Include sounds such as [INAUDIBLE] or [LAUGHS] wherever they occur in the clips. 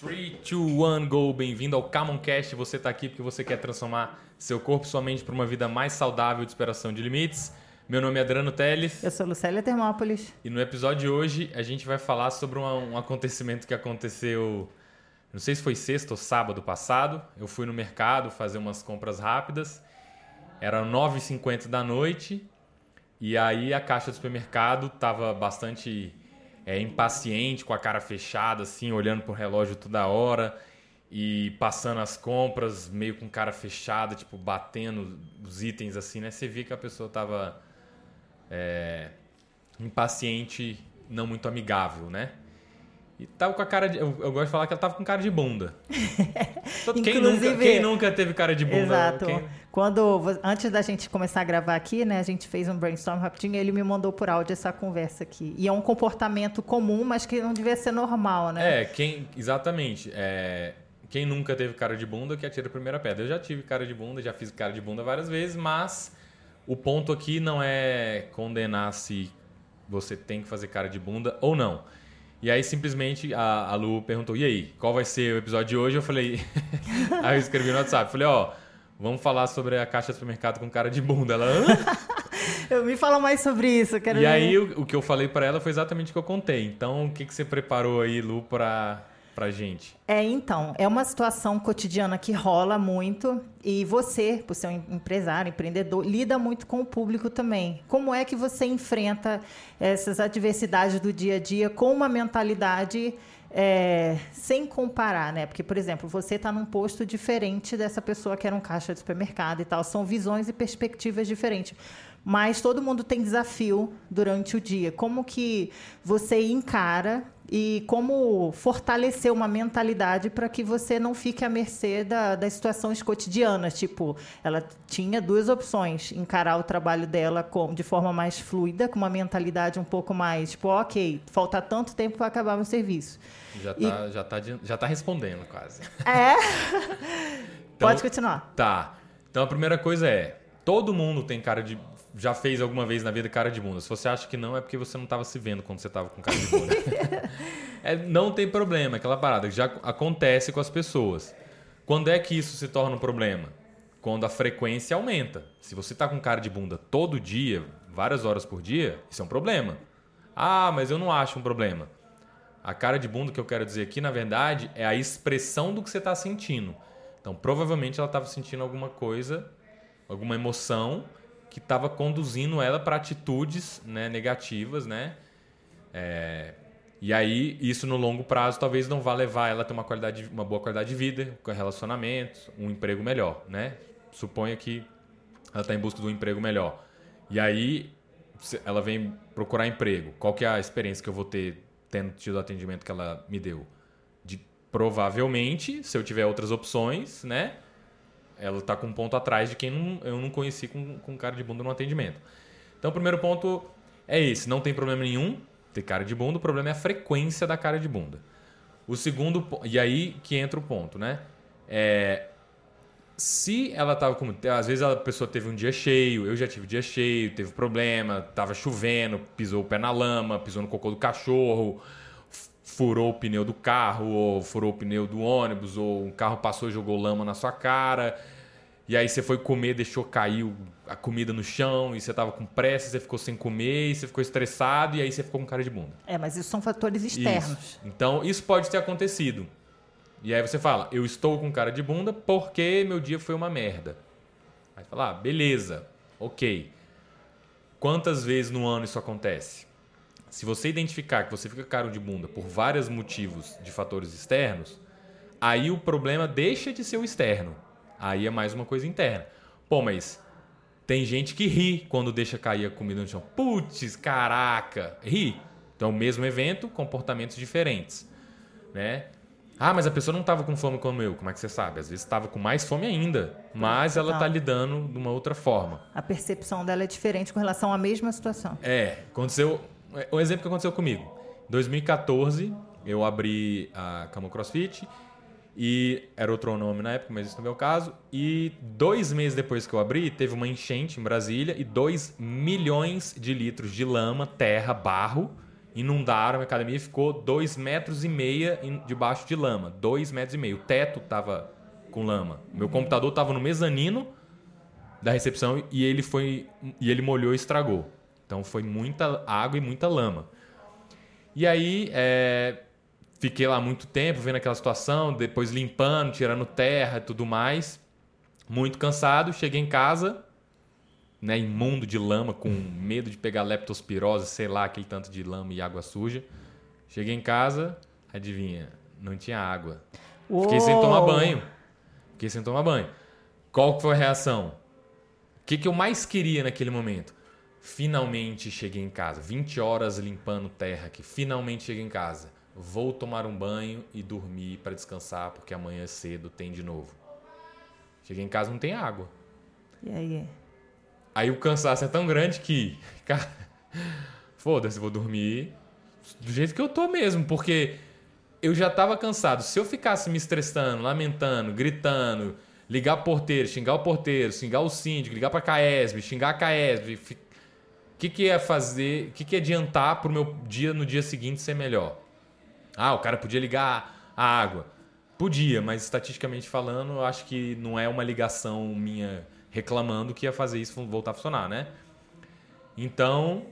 3, 2, 1, go! Bem-vindo ao Camoncast. Você está aqui porque você quer transformar seu corpo e sua mente para uma vida mais saudável de superação de limites. Meu nome é Adriano Teles. Eu sou Lucélia Termópolis. E no episódio de hoje a gente vai falar sobre um, um acontecimento que aconteceu, não sei se foi sexta ou sábado passado. Eu fui no mercado fazer umas compras rápidas. Era 9h50 da noite e aí a caixa do supermercado estava bastante é, impaciente, com a cara fechada, assim, olhando pro relógio toda hora e passando as compras meio com cara fechada, tipo, batendo os itens assim, né? Você via que a pessoa tava é, impaciente, não muito amigável, né? E tava com a cara de. Eu, eu, gosto de falar que ela tava com cara de bunda. [LAUGHS] quem, nunca, quem nunca teve cara de bunda? Exato. Quem... Quando, antes da gente começar a gravar aqui, né, a gente fez um brainstorm rapidinho e ele me mandou por áudio essa conversa aqui. E é um comportamento comum, mas que não devia ser normal, né? É, quem. Exatamente. É, quem nunca teve cara de bunda que atira a primeira pedra. Eu já tive cara de bunda, já fiz cara de bunda várias vezes, mas o ponto aqui não é condenar se você tem que fazer cara de bunda ou não. E aí simplesmente a, a Lu perguntou: e aí, qual vai ser o episódio de hoje? Eu falei. [LAUGHS] aí eu escrevi no WhatsApp, falei, ó. Vamos falar sobre a caixa do supermercado com cara de bunda. Ela. [LAUGHS] eu me fala mais sobre isso, quero E ver. aí o, o, que eu falei para ela foi exatamente o que eu contei. Então, o que, que você preparou aí, Lu, para pra gente? É, então, é uma situação cotidiana que rola muito e você, por ser um empresário, empreendedor, lida muito com o público também. Como é que você enfrenta essas adversidades do dia a dia com uma mentalidade é, sem comparar, né? Porque, por exemplo, você está num posto diferente dessa pessoa que era um caixa de supermercado e tal. São visões e perspectivas diferentes. Mas todo mundo tem desafio durante o dia. Como que você encara e como fortalecer uma mentalidade para que você não fique à mercê da, das situações cotidianas. Tipo, ela tinha duas opções: encarar o trabalho dela com, de forma mais fluida, com uma mentalidade um pouco mais, tipo, ok, falta tanto tempo para acabar meu serviço. Já está já tá, já tá respondendo quase. É? então, [LAUGHS] Pode continuar. Tá. Então a primeira coisa é: todo mundo tem cara de já fez alguma vez na vida cara de bunda. Se você acha que não, é porque você não estava se vendo quando você estava com cara de bunda. [LAUGHS] é, não tem problema, aquela parada que já acontece com as pessoas. Quando é que isso se torna um problema? Quando a frequência aumenta. Se você está com cara de bunda todo dia, várias horas por dia, isso é um problema. Ah, mas eu não acho um problema. A cara de bunda que eu quero dizer aqui, na verdade, é a expressão do que você está sentindo. Então, provavelmente ela estava sentindo alguma coisa, alguma emoção que estava conduzindo ela para atitudes né, negativas, né? É, e aí, isso no longo prazo talvez não vá levar ela a ter uma, qualidade, uma boa qualidade de vida, relacionamentos, um emprego melhor, né? Suponha que ela está em busca de um emprego melhor. E aí, ela vem procurar emprego. Qual que é a experiência que eu vou ter tendo tido o atendimento que ela me deu? De, provavelmente, se eu tiver outras opções, né? Ela está com um ponto atrás de quem não, eu não conheci com, com cara de bunda no atendimento. Então, o primeiro ponto é esse: não tem problema nenhum ter cara de bunda, o problema é a frequência da cara de bunda. O segundo, e aí que entra o ponto, né? É, se ela tava com. Às vezes a pessoa teve um dia cheio, eu já tive dia cheio, teve problema, tava chovendo, pisou o pé na lama, pisou no cocô do cachorro, furou o pneu do carro, ou furou o pneu do ônibus, ou um carro passou e jogou lama na sua cara. E aí você foi comer, deixou cair a comida no chão, e você tava com pressa, você ficou sem comer, e você ficou estressado, e aí você ficou com cara de bunda. É, mas isso são fatores externos. Isso. Então, isso pode ter acontecido. E aí você fala, eu estou com cara de bunda porque meu dia foi uma merda. Aí você fala, ah, beleza, ok. Quantas vezes no ano isso acontece? Se você identificar que você fica caro de bunda por vários motivos de fatores externos, aí o problema deixa de ser o externo. Aí é mais uma coisa interna. Pô, mas tem gente que ri quando deixa cair a comida no chão. Putz, caraca, ri. Então, mesmo evento, comportamentos diferentes, né? Ah, mas a pessoa não estava com fome como eu. Como é que você sabe? Às vezes estava com mais fome ainda, mas ela está lidando de uma outra forma. A percepção dela é diferente com relação à mesma situação. É, aconteceu um exemplo que aconteceu comigo. Em 2014, eu abri a Camo CrossFit e era outro nome na época, mas isso não é o caso. E dois meses depois que eu abri, teve uma enchente em Brasília e 2 milhões de litros de lama, terra, barro inundaram a academia e ficou dois metros e meia debaixo de lama. Dois metros e meio. O teto tava com lama. Meu computador tava no mezanino da recepção e ele foi e ele molhou e estragou. Então foi muita água e muita lama. E aí é, fiquei lá muito tempo vendo aquela situação, depois limpando, tirando terra e tudo mais. Muito cansado, cheguei em casa, né, imundo de lama, com medo de pegar leptospirose, sei lá, aquele tanto de lama e água suja. Cheguei em casa, adivinha, não tinha água. Fiquei sem Uou! tomar banho. Fiquei sem tomar banho. Qual que foi a reação? O que, que eu mais queria naquele momento? Finalmente cheguei em casa. 20 horas limpando terra aqui. Finalmente cheguei em casa. Vou tomar um banho e dormir para descansar, porque amanhã cedo tem de novo. Cheguei em casa não tem água. E aí? Aí o cansaço é tão grande que, [LAUGHS] cara, foda-se, vou dormir do jeito que eu tô mesmo, porque eu já tava cansado. Se eu ficasse me estressando, lamentando, gritando, ligar o porteiro, xingar o porteiro, xingar o síndico, ligar pra Caesb, xingar a Caesb, que que ia fazer, o que que ia adiantar pro meu dia no dia seguinte ser melhor? Ah, o cara podia ligar a água. Podia, mas estatisticamente falando, eu acho que não é uma ligação minha reclamando que ia fazer isso voltar a funcionar, né? Então,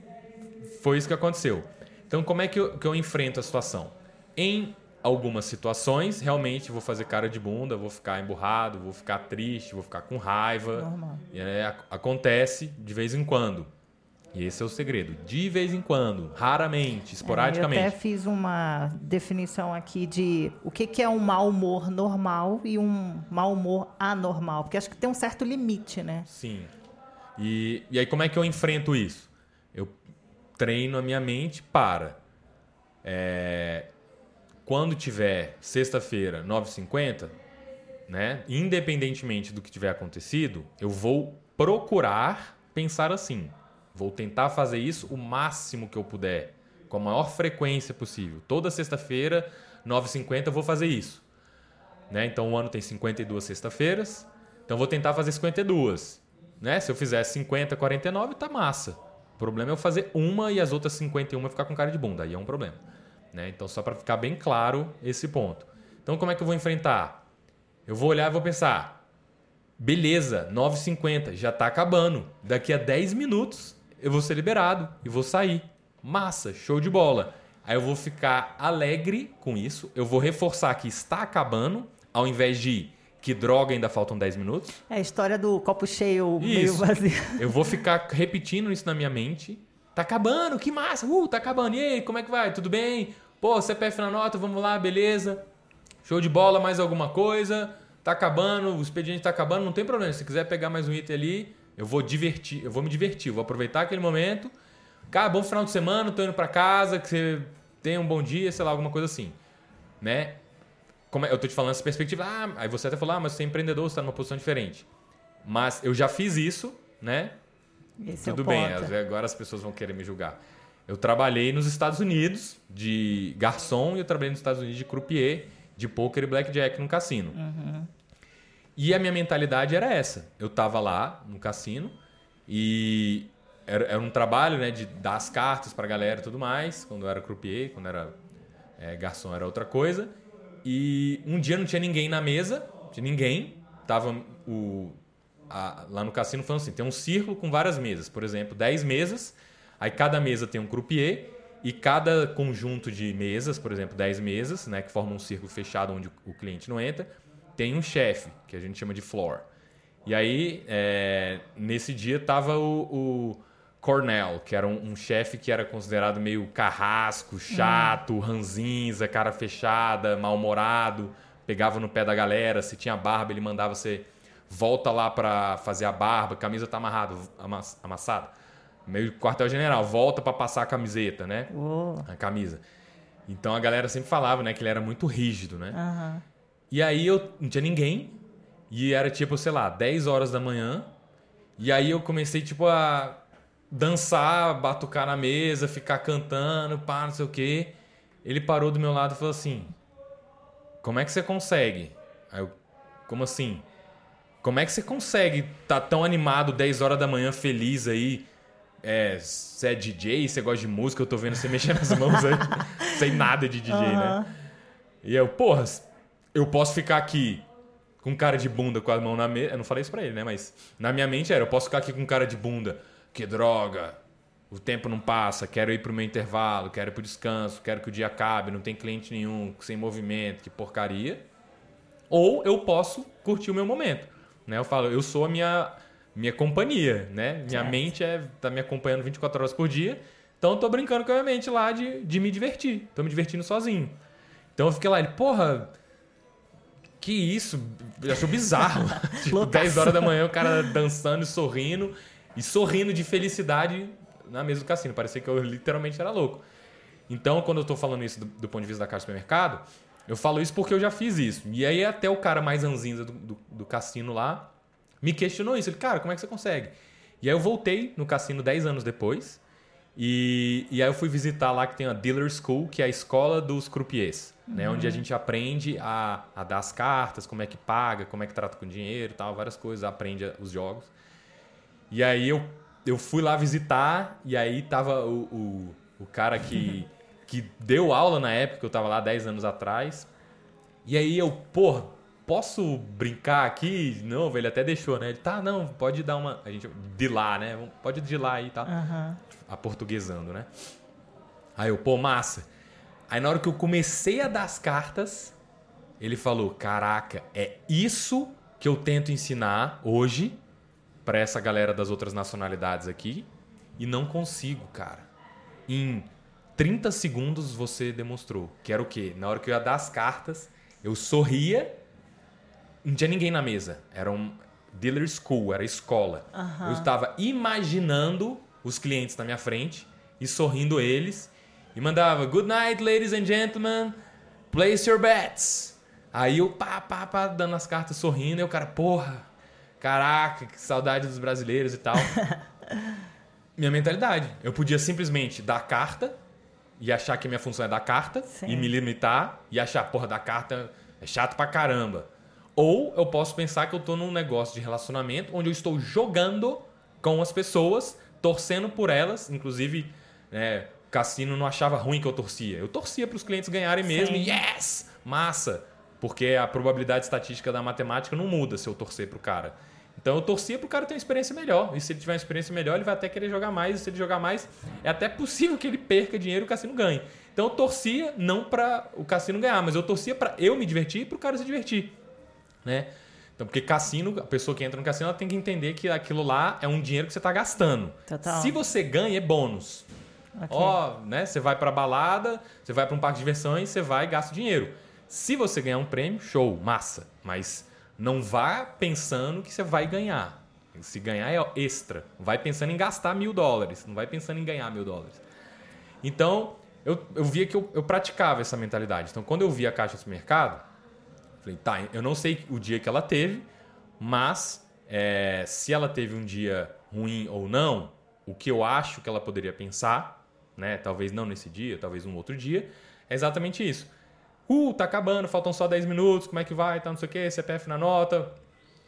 foi isso que aconteceu. Então, como é que eu, que eu enfrento a situação? Em algumas situações, realmente vou fazer cara de bunda, vou ficar emburrado, vou ficar triste, vou ficar com raiva. Normal. É, ac- acontece de vez em quando. E esse é o segredo. De vez em quando, raramente, esporadicamente. É, Eu até fiz uma definição aqui de o que, que é um mau humor normal e um mau humor anormal. Porque acho que tem um certo limite, né? Sim. E, e aí, como é que eu enfrento isso? Eu treino a minha mente para. é, quando tiver sexta-feira, 9h50, né? Independentemente do que tiver acontecido, eu vou procurar pensar assim. Vou tentar fazer isso o máximo que eu puder, com a maior frequência possível. Toda sexta-feira, 9h50, eu vou fazer isso. Né? Então o ano tem 52 sexta-feiras. Então vou tentar fazer 52. Né? Se eu fizer 50, 49, tá massa. O problema é eu fazer uma e as outras 51 ficar com cara de bunda. Aí é um problema. Né? Então só para ficar bem claro esse ponto. Então como é que eu vou enfrentar? Eu vou olhar e vou pensar. Beleza, 9h50, já tá acabando. Daqui a 10 minutos eu vou ser liberado e vou sair. Massa, show de bola. Aí eu vou ficar alegre com isso. Eu vou reforçar que está acabando, ao invés de que droga, ainda faltam 10 minutos. É a história do copo cheio, meio Isso. vazio. [LAUGHS] Eu vou ficar repetindo isso na minha mente. Tá acabando, que massa! Uh, tá acabando. E aí, como é que vai? Tudo bem? Pô, CPF na nota, vamos lá, beleza. Show de bola, mais alguma coisa. Tá acabando, o expediente tá acabando, não tem problema. Se quiser pegar mais um item ali, eu vou divertir, eu vou me divertir, vou aproveitar aquele momento. Cara, bom final de semana, tô indo pra casa, que você tenha um bom dia, sei lá, alguma coisa assim. Né? Como é- eu tô te falando essa perspectiva, ah, aí você até falou, ah, mas você é empreendedor, você tá numa posição diferente. Mas eu já fiz isso, né? Esse é Tudo o bem, ponto. agora as pessoas vão querer me julgar. Eu trabalhei nos Estados Unidos de garçom e eu trabalhei nos Estados Unidos de croupier, de poker e blackjack no cassino. E a minha mentalidade era essa. Eu tava lá no cassino e era, era um trabalho né, de dar as cartas pra galera e tudo mais, quando eu era croupier, quando era é, garçom era outra coisa. E um dia não tinha ninguém na mesa, tinha ninguém. Tava o, a- lá no cassino falando assim: tem um círculo com várias mesas, por exemplo, 10 mesas, aí cada mesa tem um croupier e cada conjunto de mesas, por exemplo, 10 mesas, né, que formam um círculo fechado onde o cliente não entra, tem um chefe, que a gente chama de floor. E aí, é, nesse dia, tava o, o Cornell, que era um, um chefe que era considerado meio carrasco, chato, ranzinza, cara fechada, mal-humorado, pegava no pé da galera, se tinha barba, ele mandava você volta lá pra fazer a barba, camisa tá amarrada, amass- amassada. Meio quartel-general, volta pra passar a camiseta, né? Uou. A camisa. Então a galera sempre falava, né, que ele era muito rígido, né? Aham. E aí eu não tinha ninguém. E era tipo, sei lá, 10 horas da manhã. E aí eu comecei, tipo, a dançar, batucar na mesa, ficar cantando, pá, não sei o quê. Ele parou do meu lado e falou assim: Como é que você consegue? Aí eu, como assim? Como é que você consegue estar tão animado 10 horas da manhã, feliz aí? é, você é DJ, você gosta de música, eu tô vendo você [LAUGHS] mexer nas mãos aí. Sem nada de DJ, uhum. né? E eu, porra, eu posso ficar aqui com cara de bunda com a mão na mesa. Eu não falei isso pra ele, né? Mas na minha mente era, eu posso ficar aqui com cara de bunda. Que droga, o tempo não passa, quero ir pro meu intervalo, quero ir pro descanso, quero que o dia acabe, não tem cliente nenhum, sem movimento, que porcaria. Ou eu posso curtir o meu momento. Né? Eu falo, eu sou a minha, minha companhia, né? Minha certo. mente é, tá me acompanhando 24 horas por dia. Então eu tô brincando com a minha mente lá de, de me divertir. Tô me divertindo sozinho. Então eu fiquei lá, ele, porra, que isso? Achou bizarro. [LAUGHS] tipo, 10 horas da manhã, o cara dançando e sorrindo. E sorrindo de felicidade na mesa do cassino. Parecia que eu literalmente era louco. Então, quando eu estou falando isso do, do, ponto de vista da caixa do supermercado, eu falo isso porque eu já fiz isso. E aí até o cara mais anzinza do, do, do cassino lá me questionou isso. Ele, cara, como é que você consegue? E aí eu voltei no cassino 10 anos depois. E, e aí eu fui visitar lá que tem a Dealer School, que é a escola dos croupiers né? Onde a uhum. gente aprende a, a dar as cartas, como é que paga, como é que trata com dinheiro tal, várias coisas, aprende os jogos. E aí eu, eu fui lá visitar e aí tava o, o, o cara que, [LAUGHS] que deu aula na época, eu tava lá 10 anos atrás. E aí eu, porra, posso brincar aqui? Não, ele até deixou, né? Ele, tá, não, pode dar uma. A gente, de lá, né? Pode de lá aí tal. Uhum. Aportuguesando, né? Aí eu, pô, massa. Aí na hora que eu comecei a dar as cartas, ele falou: Caraca, é isso que eu tento ensinar hoje para essa galera das outras nacionalidades aqui e não consigo, cara. Em 30 segundos você demonstrou. Que era o quê? Na hora que eu ia dar as cartas, eu sorria, não tinha ninguém na mesa. Era um dealer school, era escola. Uhum. Eu estava imaginando os clientes na minha frente e sorrindo eles e mandava Good night, ladies and gentlemen, place your bets. Aí eu pá, pá, pá, dando as cartas sorrindo, e o cara, porra, caraca, que saudade dos brasileiros e tal. [LAUGHS] minha mentalidade. Eu podia simplesmente dar carta e achar que minha função é dar carta Sim. e me limitar e achar, porra, dar carta é chato pra caramba. Ou eu posso pensar que eu tô num negócio de relacionamento onde eu estou jogando com as pessoas, torcendo por elas, inclusive, né, cassino não achava ruim que eu torcia. Eu torcia para os clientes ganharem mesmo Sim. yes! Massa! Porque a probabilidade estatística da matemática não muda se eu torcer para o cara. Então eu torcia para o cara ter uma experiência melhor. E se ele tiver uma experiência melhor, ele vai até querer jogar mais. E se ele jogar mais, é até possível que ele perca dinheiro e o cassino ganhe. Então eu torcia não para o cassino ganhar, mas eu torcia para eu me divertir e para o cara se divertir. Né? Então, porque cassino, a pessoa que entra no cassino, ela tem que entender que aquilo lá é um dinheiro que você está gastando. Total. Se você ganha, é bônus. Ó, okay. oh, né? Você vai para balada, você vai para um parque de diversões, você vai e gasta dinheiro. Se você ganhar um prêmio, show, massa. Mas não vá pensando que você vai ganhar. Se ganhar é extra. Vai pensando em gastar mil dólares. Não vai pensando em ganhar mil dólares. Então, eu, eu via que eu, eu praticava essa mentalidade. Então, quando eu vi a caixa do mercado, falei, tá, eu não sei o dia que ela teve, mas é, se ela teve um dia ruim ou não, o que eu acho que ela poderia pensar né? Talvez não nesse dia, talvez um outro dia. É exatamente isso. Uh, tá acabando, faltam só 10 minutos, como é que vai, tá, não sei o quê, CPF na nota.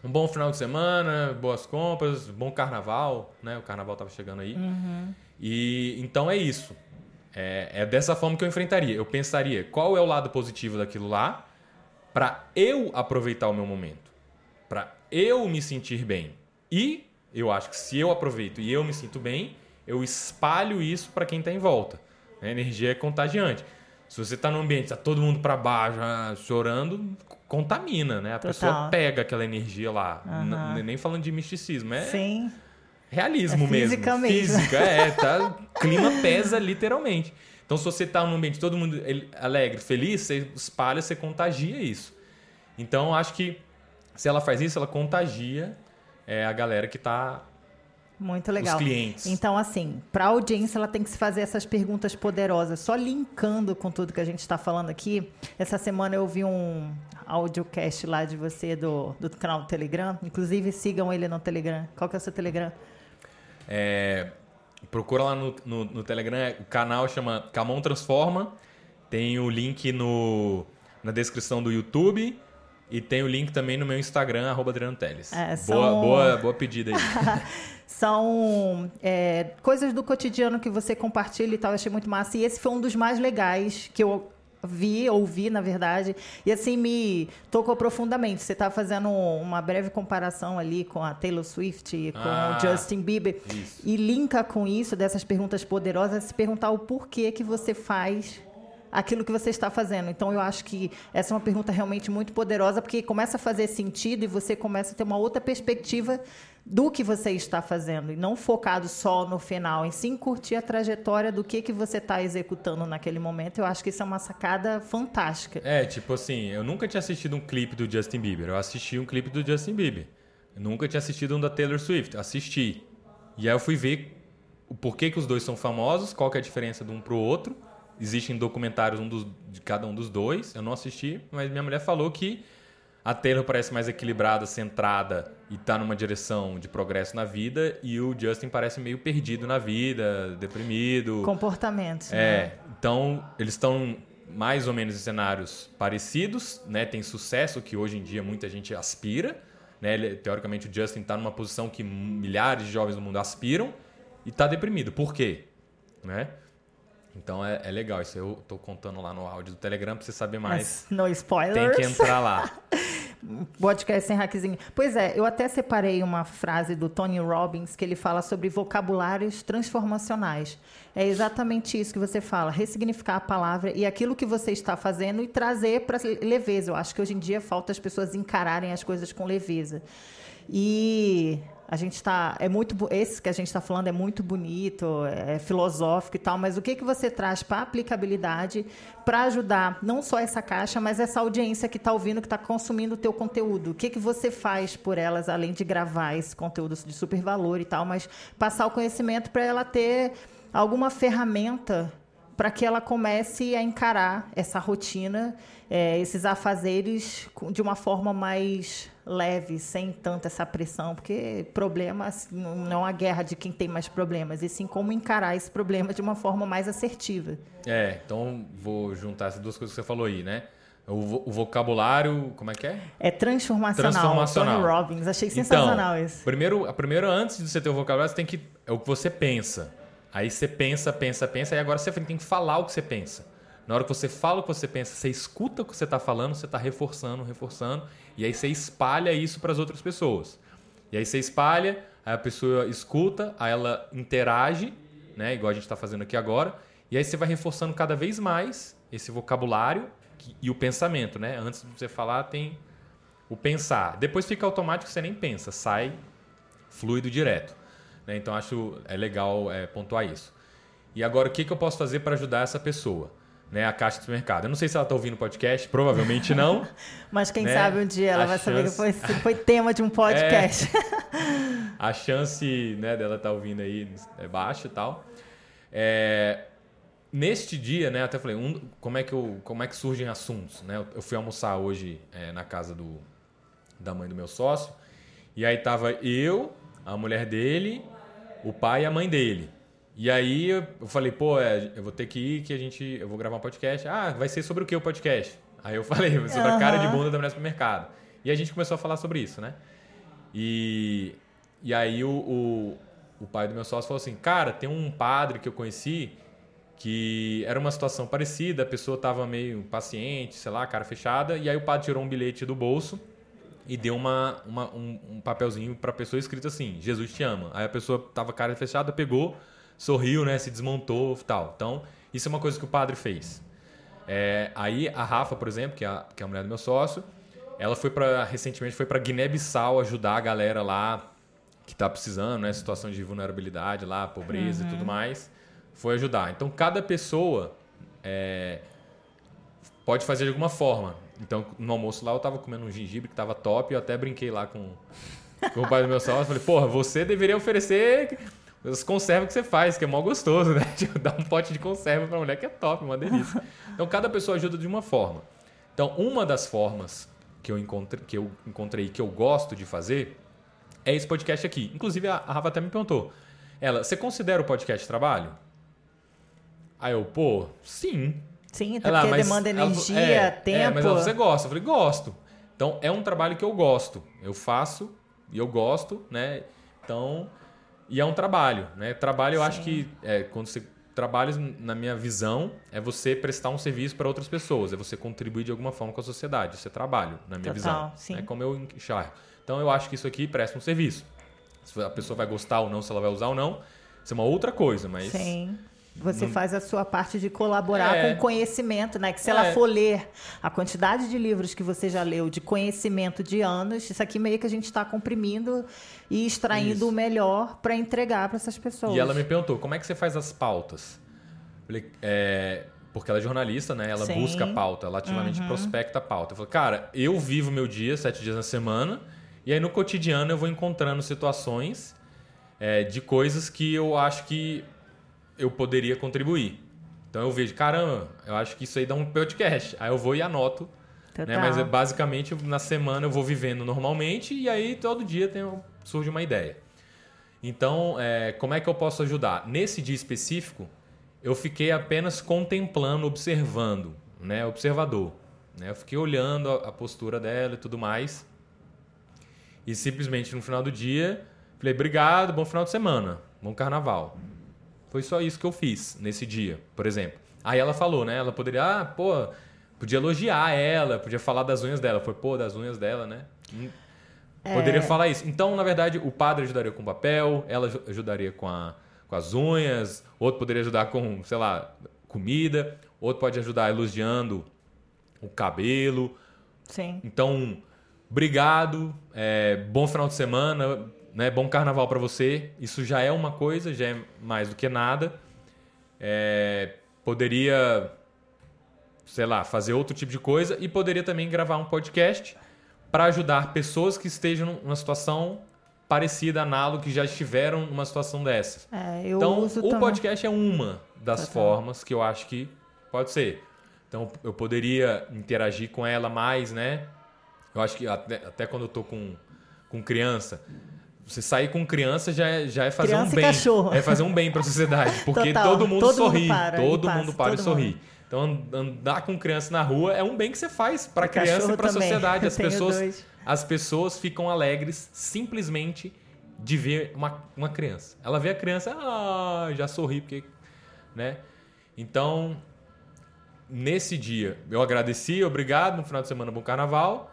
Um bom final de semana, boas compras, bom carnaval, né? O carnaval tava chegando aí. Uhum. E então é isso. É, é dessa forma que eu enfrentaria. Eu pensaria qual é o lado positivo daquilo lá para eu aproveitar o meu momento, para eu me sentir bem. E eu acho que se eu aproveito e eu me sinto bem, eu espalho isso para quem está em volta. A energia é contagiante. Se você está num ambiente, está todo mundo para baixo, ah, chorando, contamina, né? A Total. pessoa pega aquela energia lá. Uhum. Nem falando de misticismo, é Sim. realismo é física mesmo. mesmo. Física, é. Tá, [LAUGHS] clima pesa literalmente. Então, se você está num ambiente todo mundo alegre, feliz, você espalha, você contagia isso. Então, acho que se ela faz isso, ela contagia é, a galera que está muito legal. Os clientes. Então, assim, para a audiência, ela tem que se fazer essas perguntas poderosas. Só linkando com tudo que a gente está falando aqui, essa semana eu vi um audiocast lá de você do, do canal do Telegram. Inclusive, sigam ele no Telegram. Qual que é o seu Telegram? É, procura lá no, no, no Telegram. O canal chama Camon Transforma. Tem o link no, na descrição do YouTube. E tem o link também no meu Instagram, arroba Adriano Teles. É, são- boa, boa, boa pedida aí. [LAUGHS] São é, coisas do cotidiano que você compartilha e tal, eu achei muito massa. E esse foi um dos mais legais que eu vi, ouvi, na verdade, e assim me tocou profundamente. Você estava fazendo uma breve comparação ali com a Taylor Swift e com Ah, o Justin Bieber. isso. E linka com isso, dessas perguntas poderosas, se perguntar o porquê que você faz aquilo que você está fazendo. Então, eu acho que essa é uma pergunta realmente muito poderosa, porque começa a fazer sentido e você começa a ter uma outra perspectiva do que você está fazendo. E não focado só no final, em sim curtir a trajetória do que, que você está executando naquele momento. Eu acho que isso é uma sacada fantástica. É, tipo assim, eu nunca tinha assistido um clipe do Justin Bieber. Eu assisti um clipe do Justin Bieber. Eu nunca tinha assistido um da Taylor Swift. Assisti. E aí eu fui ver o porquê que os dois são famosos, qual que é a diferença de um pro outro. Existem documentários um dos- de cada um dos dois. Eu não assisti, mas minha mulher falou que a Taylor parece mais equilibrada, centrada e tá numa direção de progresso na vida. E o Justin parece meio perdido na vida, deprimido. Comportamentos. né? É, então eles estão mais ou menos em cenários parecidos, né? Tem sucesso que hoje em dia muita gente aspira, né? Ele- teoricamente o Justin está numa posição que milhares de jovens do mundo aspiram e está deprimido. Por quê? Né? Então é, é legal isso. Eu tô contando lá no áudio do Telegram para você saber mais. Mas no spoilers. Tem que entrar lá. [LAUGHS] Podcast sem hackzinho. Pois é, eu até separei uma frase do Tony Robbins que ele fala sobre vocabulários transformacionais. É exatamente isso que você fala, ressignificar a palavra e aquilo que você está fazendo e trazer para leveza. Eu acho que hoje em dia falta as pessoas encararem as coisas com leveza. E a gente está é muito esse que a gente está falando é muito bonito, é filosófico e tal, mas o que que você traz para aplicabilidade para ajudar não só essa caixa, mas essa audiência que está ouvindo, que está consumindo o teu conteúdo? O que que você faz por elas além de gravar esse conteúdo de super valor e tal, mas passar o conhecimento para ela ter alguma ferramenta para que ela comece a encarar essa rotina, eh, esses afazeres de uma forma mais leve, sem tanta essa pressão, porque problemas não é uma guerra de quem tem mais problemas, e sim como encarar esse problema de uma forma mais assertiva. É, então vou juntar essas duas coisas que você falou aí, né? O, o vocabulário, como é que é? É transformacional. Transformacional. Tony Robbins, achei sensacional então, isso. Primeiro, primeiro, antes de você ter o vocabulário, você tem que. É o que você pensa. Aí você pensa, pensa, pensa, e agora você tem que falar o que você pensa. Na hora que você fala o que você pensa, você escuta o que você está falando, você está reforçando, reforçando, e aí você espalha isso para as outras pessoas. E aí você espalha, aí a pessoa escuta, aí ela interage, né, igual a gente está fazendo aqui agora, e aí você vai reforçando cada vez mais esse vocabulário e o pensamento, né? Antes de você falar, tem o pensar. Depois fica automático, você nem pensa, sai fluido direto. Né? Então acho é legal é, pontuar isso. E agora o que, que eu posso fazer para ajudar essa pessoa? Né, a caixa do mercado. Eu não sei se ela está ouvindo o podcast, provavelmente não. [LAUGHS] Mas quem né? sabe um dia ela A vai saber que chance- foi, foi tema de um podcast. [LAUGHS] a chance né, dela estar ouvindo aí é baixa e tal. É, neste dia, né, até falei, um, como, é que eu, como é que surgem assuntos? Né? Eu- Eu fui almoçar hoje é, na casa do, da mãe do meu sócio, e aí tava eu, a mulher dele, o pai e a mãe dele. E aí eu falei, pô, é, eu vou ter que ir, que a gente. Eu vou gravar um podcast. Ah, vai ser sobre o que o podcast? Aí eu [LAUGHS] falei, sobre a cara de bunda da mulher supermercado. E a gente começou a falar sobre isso, né? E, e aí o, o, o pai do meu sócio falou assim, cara, tem um padre que eu conheci que era uma situação parecida, a pessoa tava meio paciente, sei lá, cara fechada, e aí o padre tirou um bilhete do bolso e deu uma, uma- um, um papelzinho pra pessoa escrito assim, Jesus te ama. Aí a pessoa tava cara fechada, pegou, sorriu, né, se desmontou tal. Então, isso é uma coisa que o padre fez. É, aí a Rafa, por exemplo, que é a, que é a mulher do meu sócio, ela foi para recentemente foi para Guiné-Bissau ajudar a galera lá que tá precisando, né, situação de vulnerabilidade lá, pobreza e tudo mais, foi ajudar. Então cada pessoa é, pode fazer de alguma forma. Então no almoço lá eu tava comendo um gengibre que tava top, eu até brinquei lá com, com o pai do meu sócio, falei, porra, você deveria oferecer as conservas que você faz, que é mó gostoso, né? [LAUGHS] Tipo, dar um pote de conserva pra mulher que é top, uma delícia. Então cada pessoa ajuda de uma forma. Então uma das formas que eu encontrei, que eu encontrei que eu gosto de fazer é esse podcast aqui. Inclusive a a Rafa até me perguntou, ela, você considera o podcast trabalho? Aí eu, pô, sim. Sim, até Ela, porque mas demanda ela energia, é, tempo. É, mas ela, você gosta? Eu falei, gosto. Então é um trabalho que eu gosto. Eu faço e eu gosto, né? Então, e é um trabalho, né? Trabalho eu Sim. acho que é, quando você trabalha, na minha visão, é você prestar um serviço para outras pessoas, é você contribuir de alguma forma com a sociedade. Isso é trabalho, na minha Total, visão. Sim. É como eu enxergo. Então eu acho que isso aqui presta um serviço. Se a pessoa vai gostar ou não, se ela vai usar ou não, isso é uma outra coisa, mas. Sim. Você não... faz a sua parte de colaborar é. com o conhecimento, né? Que se é. ela for ler a quantidade de livros que você já leu de conhecimento de anos, isso aqui meio que a gente está comprimindo e extraindo isso. o melhor para entregar para essas pessoas. E ela me perguntou, como é que você faz as pautas? Falei, é, porque ela é jornalista, né? Ela Sim. busca pauta, ela ativamente uhum. prospecta a pauta. Eu falei, cara, eu vivo meu dia sete dias na semana e aí no cotidiano eu vou encontrando situações é, de coisas que eu acho que eu poderia contribuir. Então eu vejo, caramba, eu acho que isso aí dá um podcast. Aí eu vou e anoto. Né? Mas basicamente na semana eu vou vivendo normalmente e aí todo dia tem, surge uma ideia. Então, é, como é que eu posso ajudar? Nesse dia específico, eu fiquei apenas contemplando, observando, né? Observador. Né? Eu fiquei olhando a, a postura dela e tudo mais. E simplesmente no final do dia, falei, obrigado, bom final de semana, bom carnaval. Foi só isso que eu fiz nesse dia, por exemplo. Aí ela falou, né? Ela poderia, ah, pô, podia elogiar ela, podia falar das unhas dela. Foi, pô, das unhas dela, né? Hum, é... Poderia falar isso. Então, na verdade, o padre ajudaria com papel, ela ajudaria com, a, com as unhas, outro poderia ajudar com, sei lá, comida, outro pode ajudar elogiando o cabelo. Sim. Então, obrigado, é, bom final de semana, né? Bom carnaval para você. Isso já é uma coisa, já é mais do que nada. É, poderia, sei lá, fazer outro tipo de coisa e poderia também gravar um podcast para ajudar pessoas que estejam numa situação parecida, análoga, que já estiveram numa situação dessa. É, então, o também. podcast é uma das tá formas que eu acho que pode ser. Então, eu poderia interagir com ela mais, né? Eu acho que até, até quando eu tô com, com criança, você sair com criança já é, já é fazer criança um bem. Cachorro. É fazer um bem para a sociedade. Porque [LAUGHS] Total. todo mundo todo sorri. Mundo para, todo mundo para e sorri. Mundo. Então, andar com criança na rua é um bem que você faz para a criança e para a sociedade. As [LAUGHS] pessoas, as pessoas ficam alegres simplesmente de ver uma, uma criança. Ela vê a criança, ah, já sorri, porque. Né? Então, nesse dia, eu agradeci, obrigado, no final de semana, bom carnaval.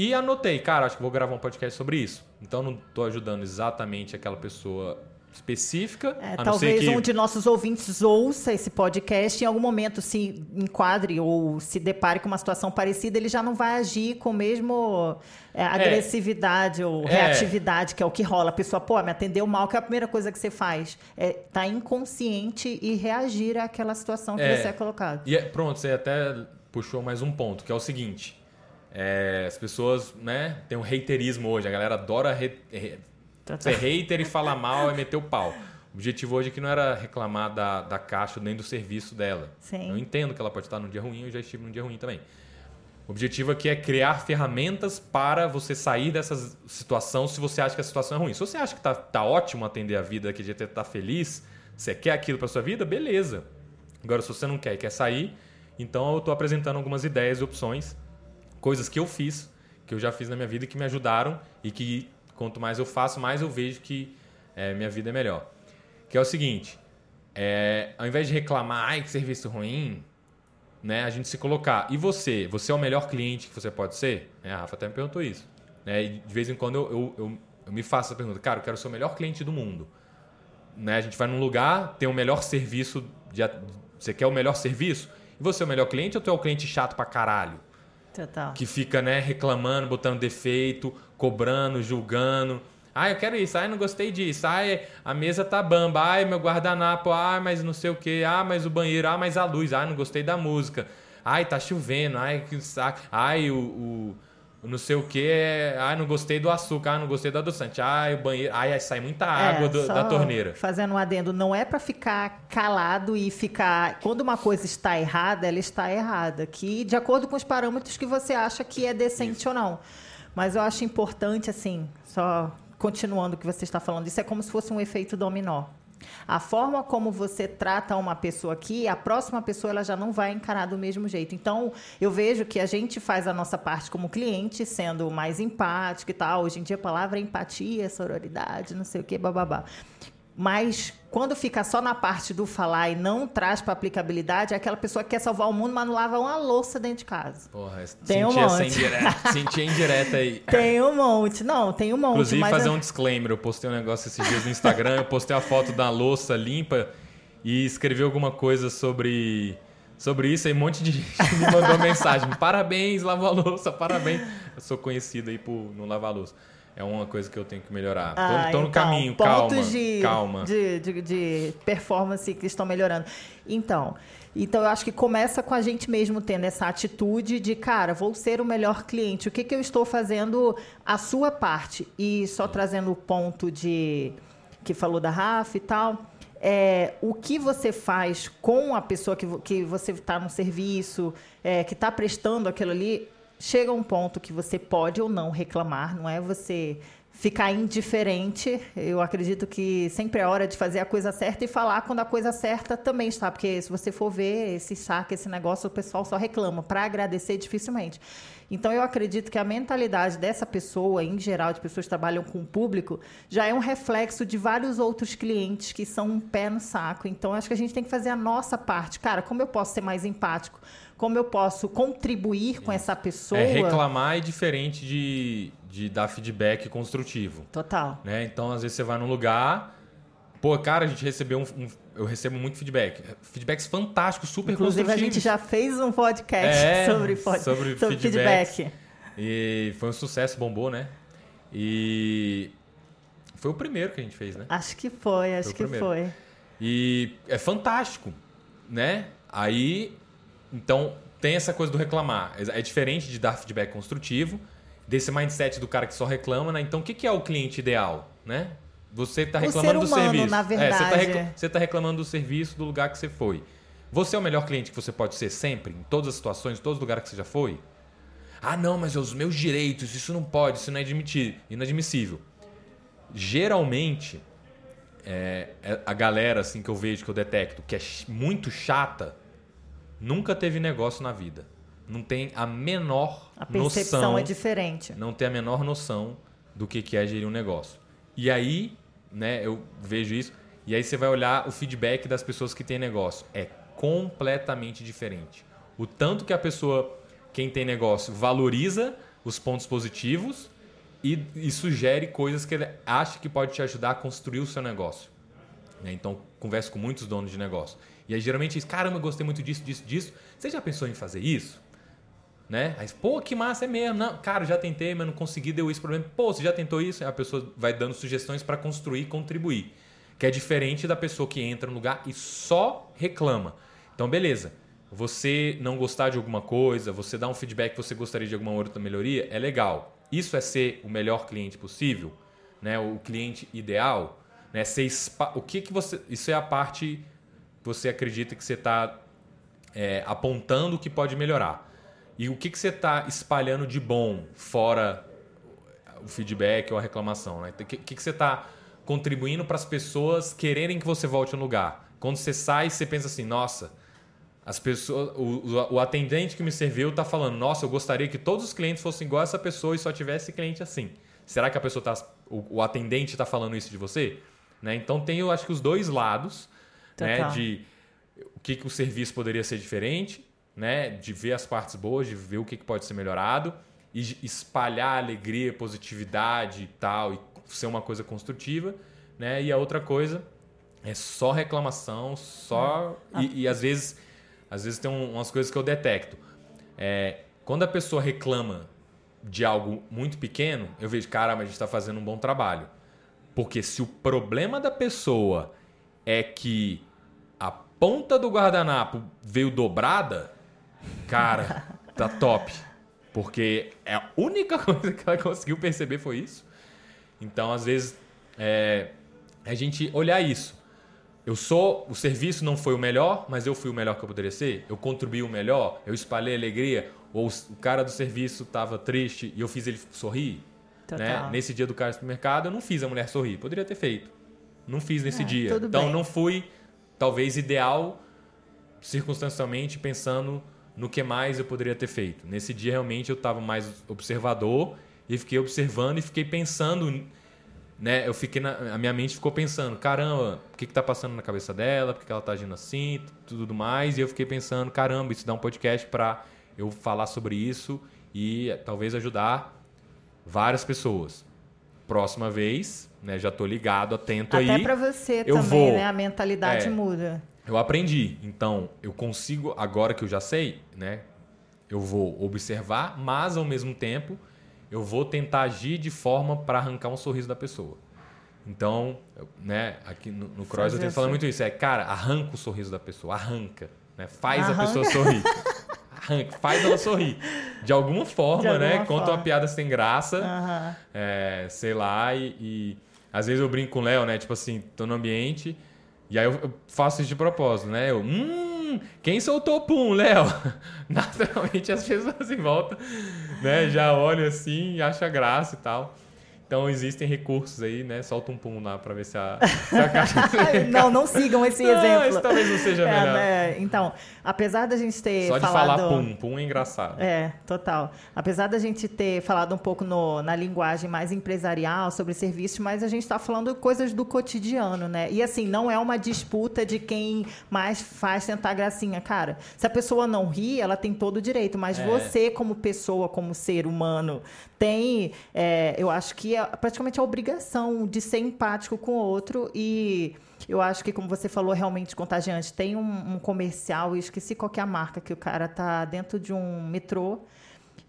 E anotei, cara, acho que vou gravar um podcast sobre isso. Então não estou ajudando exatamente aquela pessoa específica. É, talvez que... um de nossos ouvintes ouça esse podcast e em algum momento se enquadre ou se depare com uma situação parecida, ele já não vai agir com o mesmo é, agressividade é, ou reatividade, que é o que rola. A pessoa, pô, me atendeu mal, que é a primeira coisa que você faz. É estar tá inconsciente e reagir àquela situação que é, você é colocado. E é, pronto, você até puxou mais um ponto, que é o seguinte. É, as pessoas, né, tem um haterismo hoje. A galera adora re, re, ser hater e falar mal e meter o pau. O objetivo hoje aqui não era reclamar da, da caixa nem do serviço dela. Sim. Eu entendo que ela pode estar num dia ruim, eu já estive num dia ruim também. O objetivo aqui é criar ferramentas para você sair dessa situação se você acha que a situação é ruim. Se você acha que tá, tá ótimo atender a vida, que gente tá feliz, você quer aquilo para sua vida, beleza. Agora, se você não quer e quer sair, então eu estou apresentando algumas ideias e opções coisas que eu fiz, que eu já fiz na minha vida que me ajudaram e que quanto mais eu faço, mais eu vejo que é, minha vida é melhor. Que é o seguinte, é, ao invés de reclamar, ai, que serviço ruim, né, a gente se colocar, e você? Você é o melhor cliente que você pode ser? É, a Rafa até me perguntou isso. Né, de vez em quando eu, eu, eu, eu me faço essa pergunta, cara, eu quero ser o melhor cliente do mundo. Né, a gente vai num lugar, tem o melhor serviço, de, você quer o melhor serviço? E você é o melhor cliente ou tu é o cliente chato pra caralho? Total. Que fica, né, reclamando, botando defeito, cobrando, julgando. Ah, eu quero isso. Ah, não gostei disso. Ah, a mesa tá bamba. Ah, meu guardanapo. Ah, mas não sei o que. Ah, mas o banheiro. Ah, mas a luz. Ah, não gostei da música. Ai, tá chovendo. Ai, que saco. Ai, o, o não sei o que, ai, não gostei do açúcar, ai, não gostei do adoçante, ai, o banheiro, ai, sai muita é, água é, do, da torneira. Fazendo um adendo, não é para ficar calado e ficar. Quando uma coisa está errada, ela está errada. Que de acordo com os parâmetros que você acha que é decente isso. ou não. Mas eu acho importante, assim, só continuando o que você está falando, isso é como se fosse um efeito dominó. A forma como você trata uma pessoa aqui, a próxima pessoa ela já não vai encarar do mesmo jeito. Então, eu vejo que a gente faz a nossa parte como cliente, sendo mais empático e tal. Hoje em dia a palavra é empatia, sororidade, não sei o que, bababá. Mas quando fica só na parte do falar e não traz para aplicabilidade, é aquela pessoa que quer salvar o mundo, mas não lava uma louça dentro de casa. Porra, tem um monte. Indireta, [LAUGHS] senti indireta aí. Tem um monte. Não, tem um monte. Inclusive, fazer um disclaimer. Eu postei um negócio esses dias no Instagram, eu postei a foto da louça limpa e escrevi alguma coisa sobre sobre isso aí um monte de gente me mandou mensagem. Parabéns, lava a louça, parabéns. Eu sou conhecido aí por não lavar a louça é uma coisa que eu tenho que melhorar. Estou ah, então, no caminho, calma, de, calma. De, de, de, performance que estão melhorando. Então, então, eu acho que começa com a gente mesmo tendo essa atitude de, cara, vou ser o melhor cliente. O que, que eu estou fazendo a sua parte? E só trazendo o ponto de que falou da Rafa e tal. É, o que você faz com a pessoa que, que você está no serviço, é, que está prestando aquilo ali, chega um ponto que você pode ou não reclamar, não é você ficar indiferente. Eu acredito que sempre é hora de fazer a coisa certa e falar quando a coisa certa também está, porque se você for ver esse saque, esse negócio, o pessoal só reclama. Para agradecer, dificilmente. Então, eu acredito que a mentalidade dessa pessoa, em geral, de pessoas que trabalham com o público, já é um reflexo de vários outros clientes que são um pé no saco. Então, acho que a gente tem que fazer a nossa parte. Cara, como eu posso ser mais empático? Como eu posso contribuir com essa pessoa. É, reclamar é diferente de, de dar feedback construtivo. Total. Né? Então, às vezes você vai num lugar. Pô, cara, a gente recebeu um, um eu recebo muito feedback. Feedbacks fantásticos, super Inclusive, a gente já fez um podcast é, [LAUGHS] sobre, sobre, sobre feedback. E foi um sucesso, bombou, né? E foi o primeiro que a gente fez, né? Acho que foi, acho foi que foi. E é fantástico, né? Aí então, tem essa coisa do reclamar. É diferente de dar feedback construtivo, desse mindset do cara que só reclama, né? Então, o que é o cliente ideal, né? Você está reclamando humano, do serviço. Na verdade. É, você está recla tá reclamando do serviço do lugar que você foi. Você é o melhor cliente que você pode ser sempre, em todas as situações, em todos os lugares que você já foi? Ah, não, mas os meus direitos, isso não pode, isso não é inadmissível. Geralmente, é, é, a galera assim que eu vejo, que eu detecto, que é muito chata, nunca teve negócio na vida. Não tem a menor a percepção noção, é diferente. Não tem a menor noção do que é gerir um negócio. E aí, né, eu vejo isso. E aí você vai olhar o feedback das pessoas que têm negócio. É completamente diferente. O tanto que a pessoa, quem tem negócio, valoriza os pontos positivos e, e sugere coisas que ele acha que pode te ajudar a construir o seu negócio. Né? Então, converso com muitos donos de negócio. E aí geralmente diz, caramba, gostei muito disso, disso, disso. Você já pensou em fazer isso? Né? Aí, pô, que massa é mesmo. Não, cara, já tentei, mas não consegui, deu esse problema. Pô, você já tentou isso? A pessoa vai dando sugestões para construir e contribuir. Que é diferente da pessoa que entra no lugar e só reclama. Então, beleza. Você não gostar de alguma coisa, você dar um feedback que você gostaria de alguma outra melhoria, é legal. Isso é ser o melhor cliente possível, né? O cliente ideal, né? Ser o que que você, isso é a parte você acredita que você está é, apontando que pode melhorar? E o que, que você está espalhando de bom fora o feedback ou a reclamação? Né? O que, que, que você está contribuindo para as pessoas quererem que você volte no lugar? Quando você sai, você pensa assim, nossa, as pessoas, o, o atendente que me serviu está falando, nossa, eu gostaria que todos os clientes fossem igual a essa pessoa e só tivesse cliente assim. Será que a pessoa tá, o, o atendente está falando isso de você? Né? Então tem, eu acho que os dois lados né? De o que, que o serviço poderia ser diferente, né? De ver as partes boas, de ver o que, que pode ser melhorado e espalhar alegria, positividade e tal, e ser uma coisa construtiva, né? E a outra coisa é só reclamação, só ah. e, e, às vezes, às vezes tem umas coisas que eu detecto. É, quando a pessoa reclama de algo muito pequeno, eu vejo, cara, mas a gente está fazendo um bom trabalho. Porque se o problema da pessoa é que ponta do guardanapo veio dobrada, cara, [LAUGHS] tá top. Porque é a única [LAUGHS] coisa que ela conseguiu perceber foi isso. Então, às vezes, é, a gente olhar isso. Eu sou, o serviço não foi o melhor, mas eu fui o melhor que eu poderia ser. Eu contribuí o melhor, eu espalhei alegria. Ou o cara do serviço estava triste e eu fiz ele sorrir. Né? Nesse dia do cara do supermercado, eu não fiz a mulher sorrir. Poderia ter feito. não fiz nesse É, dia. Então bem. não fui, talvez, ideal circunstancialmente pensando no que mais eu poderia ter feito. Nesse dia, realmente, eu estava mais observador e fiquei observando e fiquei pensando, né? Eu fiquei na, a minha mente ficou pensando, caramba, o que que tá passando na cabeça dela? Por que que ela tá agindo assim? Tudo mais. E eu fiquei pensando, caramba, isso dá um podcast para eu falar sobre isso e talvez ajudar várias pessoas. Próxima vez, né? Já tô ligado, atento Até aí. para você eu também, vou- né? A mentalidade É. muda. Eu aprendi. Então, eu consigo, agora que eu já sei, né? Eu vou observar, mas ao mesmo tempo, eu vou tentar agir de forma para arrancar um sorriso da pessoa. Então, né, aqui no, no Cross eu tenho falado muito isso. É, cara, arranca o sorriso da pessoa, arranca. Né? Faz Arranca. a pessoa sorrir. [LAUGHS] Arranca, faz ela sorrir. De alguma forma, De né? alguma Conta forma. uma piada sem graça Aham. é, sei lá, e, e às vezes eu brinco com o Léo, né? Tipo assim, tô no ambiente, e aí eu, eu faço isso de propósito, né? Eu, hum, quem soltou o pum, Léo? [LAUGHS] Naturalmente as pessoas em volta, né? Já olham assim e acham graça e tal. Então existem recursos aí, né? Solta um pum lá pra ver se a, [LAUGHS] se a caixa. [LAUGHS] não, não sigam esse Não, exemplo. esse talvez não seja É, melhor. né? Então, apesar da gente ter Só de falado... falar pum, pum é engraçado. É, total. Apesar da gente ter falado um pouco no- na linguagem mais empresarial sobre serviços, mas a gente está falando coisas do cotidiano, né? E assim, não é uma disputa de quem mais faz tentar gracinha. Cara, se a pessoa não ri, ela tem todo o direito, mas É. você, como pessoa, como ser humano, tem, é, eu acho que é praticamente a obrigação de ser empático com o outro e. Eu acho que, como você falou, realmente contagiante. Tem um, um comercial, eu esqueci qual que é a marca, que o cara tá dentro de um metrô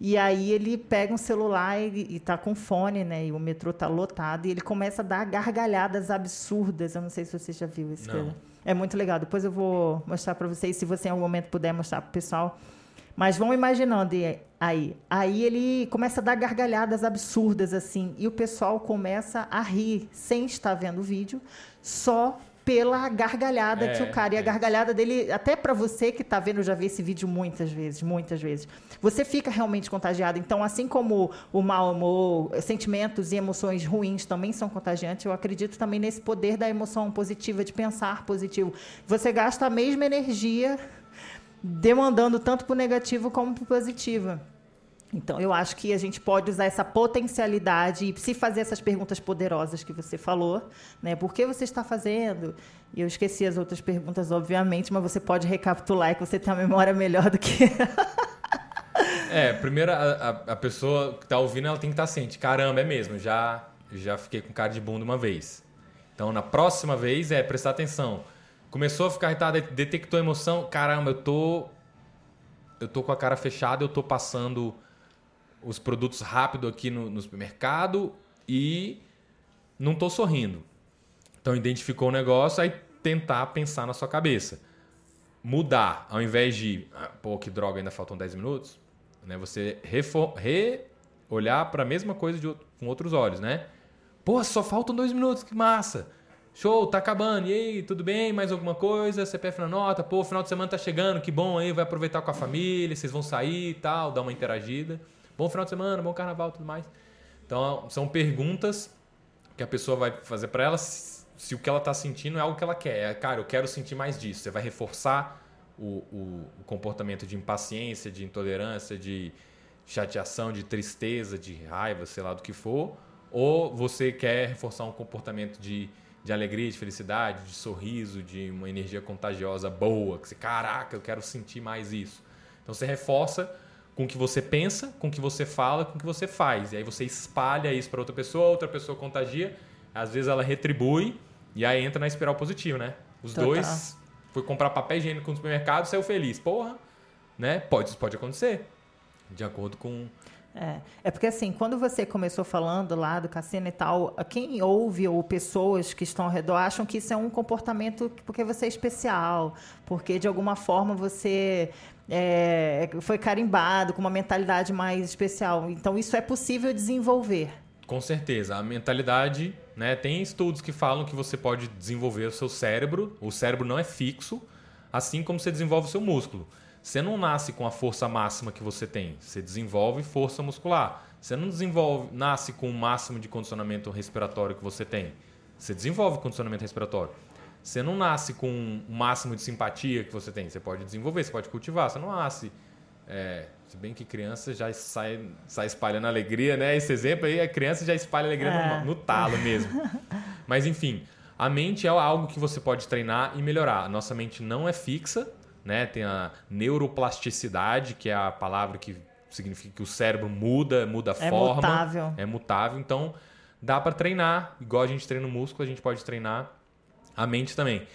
e aí ele pega um celular e, e tá com fone, né? E o metrô tá lotado e ele começa a dar gargalhadas absurdas. Eu não sei se você já viu coisa. É muito legal. Depois eu vou mostrar para vocês, se você em algum momento puder mostrar pro pessoal. Mas vão imaginando e- aí. Aí ele começa a dar gargalhadas absurdas, assim, e o pessoal começa a rir sem estar vendo o vídeo, só pela gargalhada que É, o cara. E a é. gargalhada dele, até para você que tá vendo, eu já vi esse vídeo muitas vezes, muitas vezes. Você fica realmente contagiado. Então, assim como o mau humor, sentimentos e emoções ruins também são contagiantes, eu acredito também nesse poder da emoção positiva, de pensar positivo. Você gasta a mesma energia demandando tanto para o negativo como para o positivo. Então, eu acho que a gente pode usar essa potencialidade e se fazer essas perguntas poderosas que você falou, né? Por que você está fazendo? E eu esqueci as outras perguntas, obviamente, mas você pode recapitular, que você tem uma memória melhor do que. [LAUGHS] É, primeiro a, a, a pessoa que tá ouvindo, ela tem que estar ciente. Caramba, é mesmo, já, já fiquei com cara de bunda uma vez. Então, na próxima vez, é prestar atenção. Começou a ficar irritado, detectou emoção. Caramba, eu tô. Eu tô com a cara fechada, eu tô passando os produtos rápido aqui no, no supermercado e não tô sorrindo. Então, identificou o negócio, aí tentar pensar na sua cabeça mudar, ao invés de, ah, pô, que droga, ainda faltam 10 minutos, né? Você re olhar para a mesma coisa de com outros olhos, né? Pô, só faltam dois minutos, que massa! Show, tá acabando. E aí, tudo bem? Mais alguma coisa? CPF na nota? Pô, final de semana tá chegando, que bom aí, vai aproveitar com a família, vocês vão sair e tal, dar uma interagida. Bom final de semana, bom carnaval tudo mais. Então, são perguntas que a pessoa vai fazer para ela se, se o que ela está sentindo é algo que ela quer. É, cara, eu quero sentir mais disso. Você vai reforçar o, o- o comportamento de impaciência, de intolerância, de chateação, de tristeza, de raiva, sei lá do que for. Ou você quer reforçar um comportamento de, de alegria, de felicidade, de sorriso, de uma energia contagiosa boa. Que você, caraca, eu quero sentir mais isso. Então você reforça com o que você pensa, com o que você fala, com o que você faz. E aí você espalha isso para outra pessoa, outra pessoa contagia, às vezes ela retribui e aí entra na espiral positiva, né? Os Total. dois foi comprar papel higiênico no supermercado, saiu feliz. Porra, né? Pode, isso pode acontecer. De acordo com É, é porque assim, quando você começou falando lá do cassino e tal, quem ouve ou pessoas que estão ao redor acham que isso é um comportamento porque você é especial, porque de alguma forma você é, foi carimbado com uma mentalidade mais especial. Então isso é possível desenvolver. Com certeza. A mentalidade, né? Tem estudos que falam que você pode desenvolver o seu cérebro. O cérebro não é fixo, assim como você desenvolve o seu músculo. Você não nasce com a força máxima que você tem. Você desenvolve força muscular. Você não desenvolve, nasce com o máximo de condicionamento respiratório que você tem. Você desenvolve o condicionamento respiratório. Você não nasce com o máximo de simpatia que você tem. Você pode desenvolver, você pode cultivar. Você não nasce. É, se bem que criança já sai, sai espalhando alegria, né? Esse exemplo aí, a criança já espalha alegria é. no, no talo mesmo. [LAUGHS] Mas enfim, a mente é algo que você pode treinar e melhorar. A nossa mente não é fixa, né? Tem a neuroplasticidade, que é a palavra que significa que o cérebro muda, muda a é forma. É mutável. É mutável. Então, dá para treinar. Igual a gente treina o músculo, a gente pode treinar a mente também.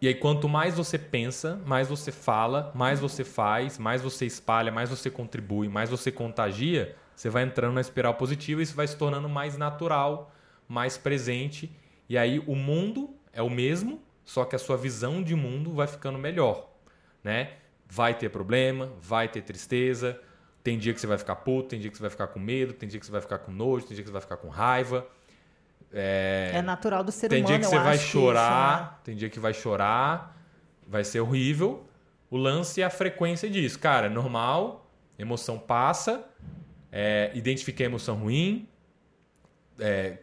E aí, quanto mais você pensa, mais você fala, mais você faz, mais você espalha, mais você contribui, mais você contagia, você vai entrando na espiral positiva e isso vai se tornando mais natural, mais presente. E aí, o mundo é o mesmo, só que a sua visão de mundo vai ficando melhor, né? Vai ter problema, vai ter tristeza, tem dia que você vai ficar puto, tem dia que você vai ficar com medo, tem dia que você vai ficar com nojo, tem dia que você vai ficar com raiva. É, é natural do ser tem humano. Tem dia que você vai chorar, isso, né? tem dia que vai chorar, vai ser horrível. O lance é a frequência disso. Cara, é normal, emoção passa, é, identifiquei a emoção ruim, é,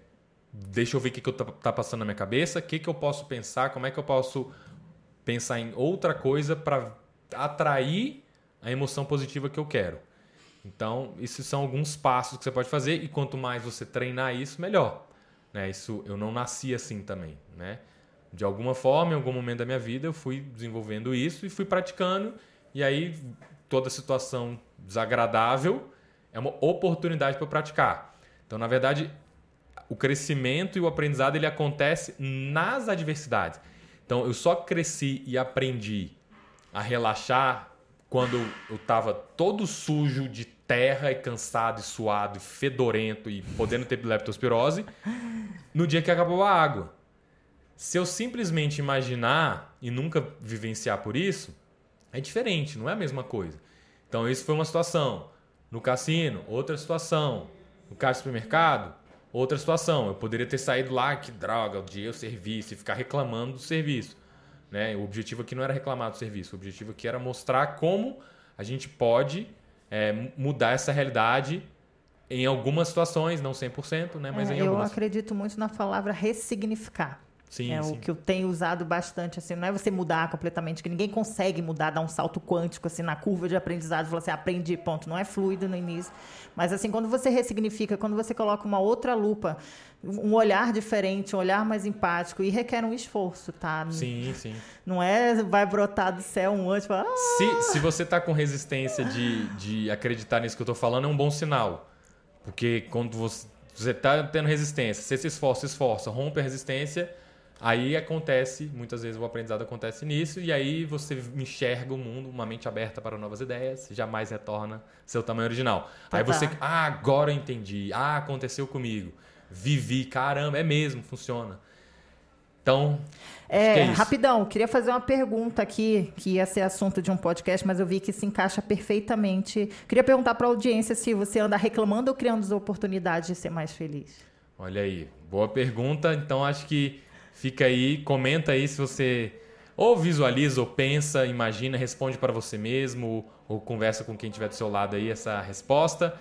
deixa eu ver o que, que eu tá, tá passando na minha cabeça, o que, que eu posso pensar, como é que eu posso pensar em outra coisa para atrair a emoção positiva que eu quero. Então, esses são alguns passos que você pode fazer e quanto mais você treinar isso, melhor. Né? Isso eu não nasci assim também, né? De alguma forma, em algum momento da minha vida, eu fui desenvolvendo isso e fui praticando e aí toda situação desagradável é uma oportunidade para praticar. Então, na verdade, o crescimento e o aprendizado ele acontece nas adversidades. Então, eu só cresci e aprendi a relaxar quando eu estava todo sujo de terra e cansado e suado e fedorento e podendo ter leptospirose no dia que acabou a água. Se eu simplesmente imaginar e nunca vivenciar por isso, é diferente, não é a mesma coisa. Então, isso foi uma situação. No cassino, outra situação. No caixa do supermercado, outra situação. Eu poderia ter saído lá, que droga, o dia eu serviço e ficar reclamando do serviço. Né? O objetivo aqui não era reclamar do serviço, o objetivo aqui era mostrar como a gente pode é, mudar essa realidade em algumas situações, não 100%, né? mas é, em algumas. Eu acredito muito na palavra ressignificar. Sim, é sim. o que eu tenho usado bastante, assim, não é você mudar completamente, que ninguém consegue mudar, dar um salto quântico, assim, na curva de aprendizado, falar assim, aprendi, ponto. Não é fluido no início. Mas, assim, quando você ressignifica, quando você coloca uma outra lupa, um olhar diferente, um olhar mais empático, e requer um esforço, tá? Sim, sim. Não é vai brotar do céu um anjo e falar... Ah! Se, se você tá com resistência de, de acreditar nisso que eu tô falando, é um bom sinal. Porque quando você, você tá tendo resistência, você se esforça, se esforça, rompe a resistência Aí acontece, muitas vezes o aprendizado acontece nisso, e aí você enxerga o mundo, uma mente aberta para novas ideias, jamais retorna seu tamanho original. Tá, aí você, ah, agora eu entendi, ah, aconteceu comigo, vivi, caramba, é mesmo, funciona. Então. É, é rapidão, queria fazer uma pergunta aqui, que ia ser assunto de um podcast, mas eu vi que se encaixa perfeitamente. Queria perguntar para a audiência se você anda reclamando ou criando oportunidades de ser mais feliz. Olha aí, boa pergunta. Então acho que Fica aí, comenta aí se você ou visualiza, ou pensa, imagina, responde para você mesmo, ou conversa com quem estiver do seu lado aí essa resposta.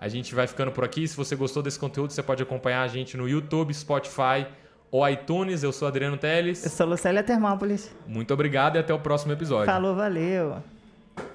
A gente vai ficando por aqui. Se você gostou desse conteúdo, você pode acompanhar a gente no YouTube, Spotify ou iTunes. Eu sou Adriano Teles. Eu sou Lucélia Termópolis. Muito obrigado e até o próximo episódio. Falou, valeu.